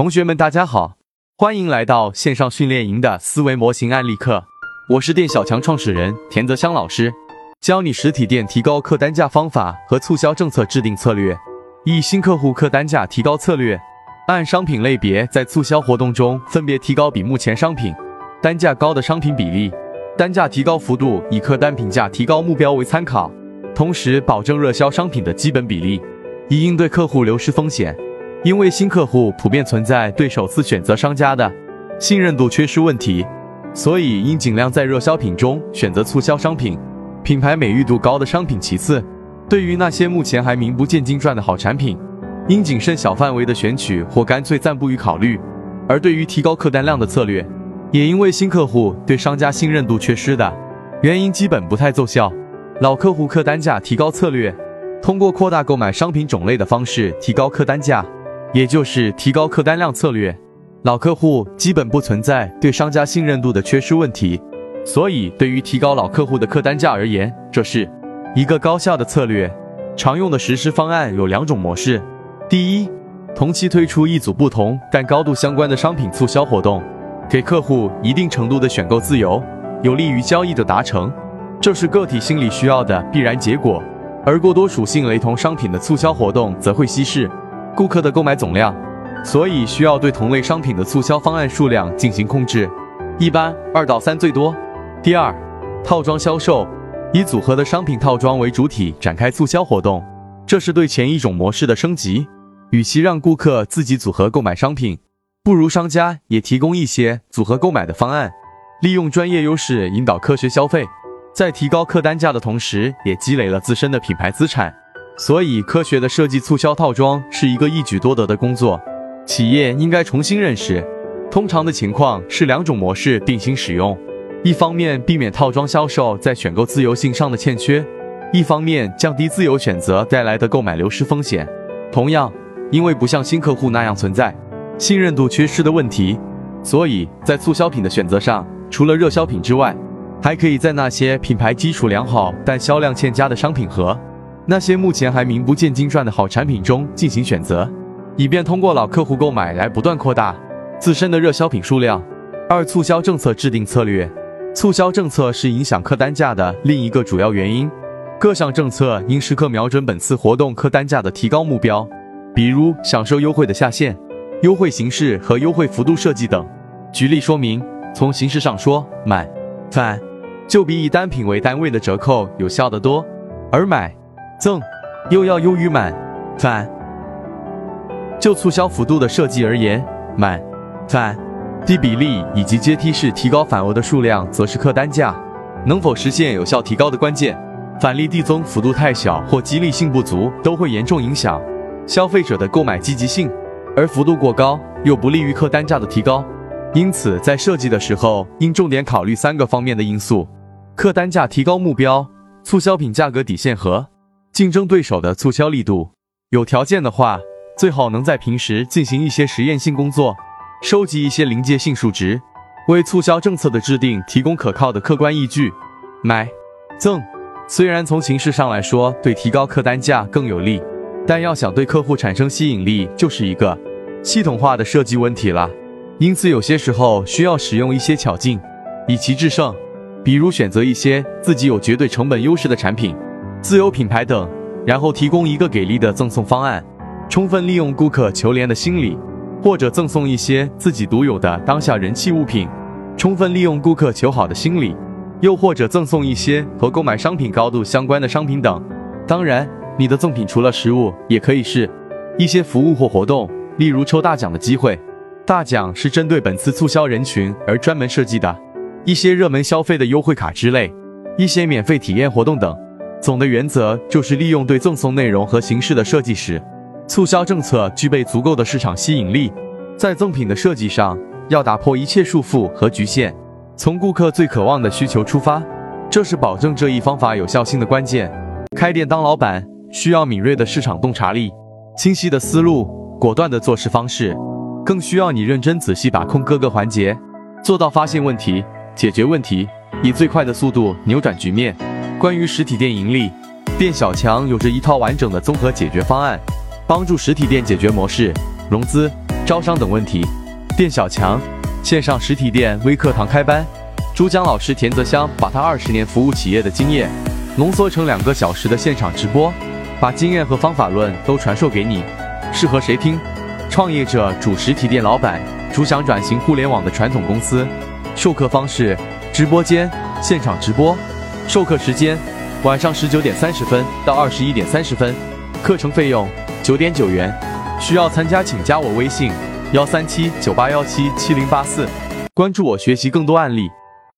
同学们，大家好，欢迎来到线上训练营的思维模型案例课。我是店小强创始人田泽香老师，教你实体店提高客单价方法和促销政策制定策略。一、新客户客单价提高策略，按商品类别在促销活动中分别提高比目前商品单价高的商品比例，单价提高幅度以客单品价提高目标为参考，同时保证热销商品的基本比例，以应对客户流失风险。因为新客户普遍存在对首次选择商家的信任度缺失问题，所以应尽量在热销品中选择促销商品，品牌美誉度高的商品。其次，对于那些目前还名不见经传的好产品，应谨慎小范围的选取或干脆暂不予考虑。而对于提高客单量的策略，也因为新客户对商家信任度缺失的原因，基本不太奏效。老客户客单价提高策略，通过扩大购买商品种类的方式提高客单价。也就是提高客单量策略，老客户基本不存在对商家信任度的缺失问题，所以对于提高老客户的客单价而言，这是一个高效的策略。常用的实施方案有两种模式：第一，同期推出一组不同但高度相关的商品促销活动，给客户一定程度的选购自由，有利于交易的达成，这是个体心理需要的必然结果；而过多属性雷同商品的促销活动则会稀释。顾客的购买总量，所以需要对同类商品的促销方案数量进行控制，一般二到三最多。第二，套装销售，以组合的商品套装为主体展开促销活动，这是对前一种模式的升级。与其让顾客自己组合购买商品，不如商家也提供一些组合购买的方案，利用专业优势引导科学消费，在提高客单价的同时，也积累了自身的品牌资产。所以，科学的设计促销套装是一个一举多得的工作。企业应该重新认识，通常的情况是两种模式并行使用：一方面避免套装销售在选购自由性上的欠缺，一方面降低自由选择带来的购买流失风险。同样，因为不像新客户那样存在信任度缺失的问题，所以在促销品的选择上，除了热销品之外，还可以在那些品牌基础良好但销量欠佳的商品和。那些目前还名不见经传的好产品中进行选择，以便通过老客户购买来不断扩大自身的热销品数量。二、促销政策制定策略，促销政策是影响客单价的另一个主要原因。各项政策应时刻瞄准本次活动客单价的提高目标，比如享受优惠的下限、优惠形式和优惠幅度设计等。举例说明，从形式上说，买返就比以单品为单位的折扣有效得多，而买。赠又要优于满返。就促销幅度的设计而言，满返低比例以及阶梯式提高返额的数量，则是客单价能否实现有效提高的关键。返利递增幅度太小或激励性不足，都会严重影响消费者的购买积极性，而幅度过高又不利于客单价的提高。因此，在设计的时候，应重点考虑三个方面的因素：客单价提高目标、促销品价格底线和。竞争对手的促销力度，有条件的话，最好能在平时进行一些实验性工作，收集一些临界性数值，为促销政策的制定提供可靠的客观依据。买赠虽然从形式上来说对提高客单价更有利，但要想对客户产生吸引力，就是一个系统化的设计问题了。因此，有些时候需要使用一些巧劲，以其制胜，比如选择一些自己有绝对成本优势的产品。自有品牌等，然后提供一个给力的赠送方案，充分利用顾客求廉的心理，或者赠送一些自己独有的当下人气物品，充分利用顾客求好的心理，又或者赠送一些和购买商品高度相关的商品等。当然，你的赠品除了食物，也可以是一些服务或活动，例如抽大奖的机会。大奖是针对本次促销人群而专门设计的，一些热门消费的优惠卡之类，一些免费体验活动等。总的原则就是利用对赠送内容和形式的设计时，促销政策具备足够的市场吸引力。在赠品的设计上，要打破一切束缚和局限，从顾客最渴望的需求出发，这是保证这一方法有效性的关键。开店当老板需要敏锐的市场洞察力、清晰的思路、果断的做事方式，更需要你认真仔细把控各个环节，做到发现问题、解决问题，以最快的速度扭转局面。关于实体店盈利，店小强有着一套完整的综合解决方案，帮助实体店解决模式、融资、招商等问题。店小强线上实体店微课堂开班，珠江老师田泽香把他二十年服务企业的经验浓缩成两个小时的现场直播，把经验和方法论都传授给你，适合谁听？创业者、主实体店老板、主想转型互联网的传统公司。授课方式：直播间现场直播，授课时间晚上十九点三十分到二十一点三十分，课程费用九点九元。需要参加请加我微信：幺三七九八幺七七零八四，关注我学习更多案例。